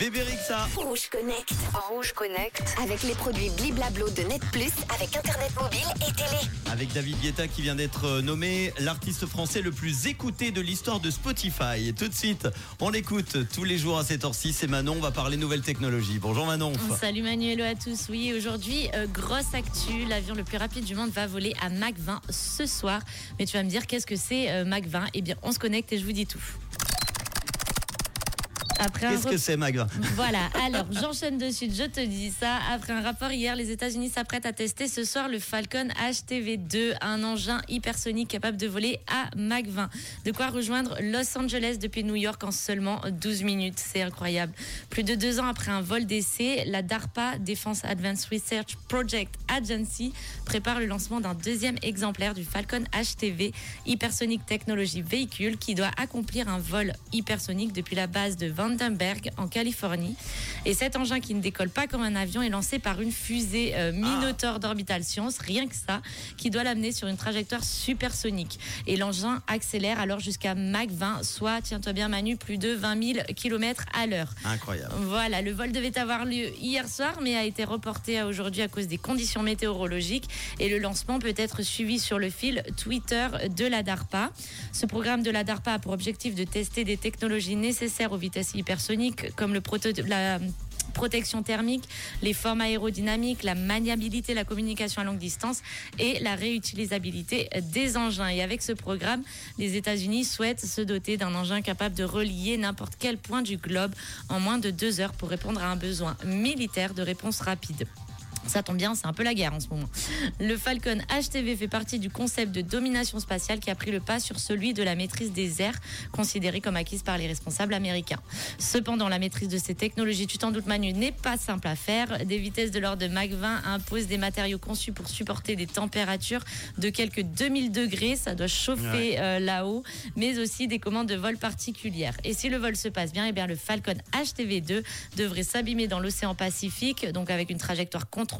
Bébé Rixa Rouge Connect. Rouge Connect. Avec les produits Bliblablo de Net Plus, avec Internet mobile et télé. avec David Guetta qui vient d'être euh, nommé l'artiste français le plus écouté de l'histoire de Spotify. Et tout de suite, on l'écoute tous les jours à cette heure-ci. C'est Manon, on va parler nouvelles technologies. Bonjour Manon. Salut Manuel à tous. Oui, aujourd'hui, euh, grosse actu. L'avion le plus rapide du monde va voler à Mach 20 ce soir. Mais tu vas me dire, qu'est-ce que c'est euh, Mach 20 Eh bien, on se connecte et je vous dis tout. Après Qu'est-ce que c'est Magva Voilà, alors j'enchaîne de suite, je te dis ça. Après un rapport hier, les États-Unis s'apprêtent à tester ce soir le Falcon HTV2, un engin hypersonique capable de voler à Mach 20. De quoi rejoindre Los Angeles depuis New York en seulement 12 minutes. C'est incroyable. Plus de deux ans après un vol d'essai, la DARPA, Defense Advanced Research Project Agency, prépare le lancement d'un deuxième exemplaire du Falcon HTV, Hypersonic Technology Vehicle, qui doit accomplir un vol hypersonique depuis la base de Vandenberg en Californie. Et cet engin qui ne décolle pas comme un avion est lancé par une fusée euh, Minotaur d'Orbital Science, rien que ça, qui doit l'amener sur une trajectoire supersonique. Et l'engin accélère alors jusqu'à Mach 20, soit, tiens-toi bien Manu, plus de 20 000 km à l'heure. Incroyable. Voilà, le vol devait avoir lieu hier soir, mais a été reporté à aujourd'hui à cause des conditions météorologiques. Et le lancement peut être suivi sur le fil Twitter de la DARPA. Ce programme de la DARPA a pour objectif de tester des technologies nécessaires aux vitesses hypersoniques, comme la protection thermique, les formes aérodynamiques, la maniabilité, la communication à longue distance et la réutilisabilité des engins. Et avec ce programme, les États-Unis souhaitent se doter d'un engin capable de relier n'importe quel point du globe en moins de deux heures pour répondre à un besoin militaire de réponse rapide. Ça tombe bien, c'est un peu la guerre en ce moment. Le Falcon HTV fait partie du concept de domination spatiale qui a pris le pas sur celui de la maîtrise des airs, considérée comme acquise par les responsables américains. Cependant, la maîtrise de ces technologies, tu t'en doutes Manu, n'est pas simple à faire. Des vitesses de l'ordre de Mach 20 imposent des matériaux conçus pour supporter des températures de quelques 2000 degrés, ça doit chauffer euh, là-haut, mais aussi des commandes de vol particulières. Et si le vol se passe bien, eh bien le Falcon HTV2 devrait s'abîmer dans l'océan Pacifique, donc avec une trajectoire contrôlée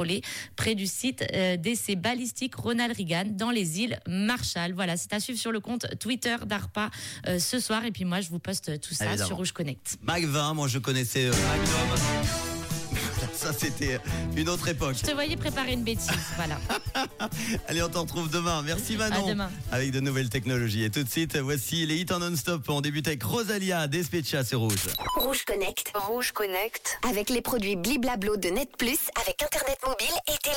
près du site euh, d'essai balistique Ronald Reagan dans les îles Marshall. Voilà, c'est à suivre sur le compte Twitter d'ARPA euh, ce soir. Et puis moi, je vous poste tout ça Évidemment. sur Rouge Connect. Mag 20, moi je connaissais euh, Magnum. Ça c'était une autre époque. Je te voyais préparer une bêtise, voilà. Allez, on t'en retrouve demain. Merci Manon. À demain. Avec de nouvelles technologies. Et tout de suite, voici les hits en non-stop. On débute avec Rosalia, Despecha, c'est rouge. Rouge Connect. Rouge Connect. Avec les produits Bliblablo de Net Plus, avec Internet mobile et télé.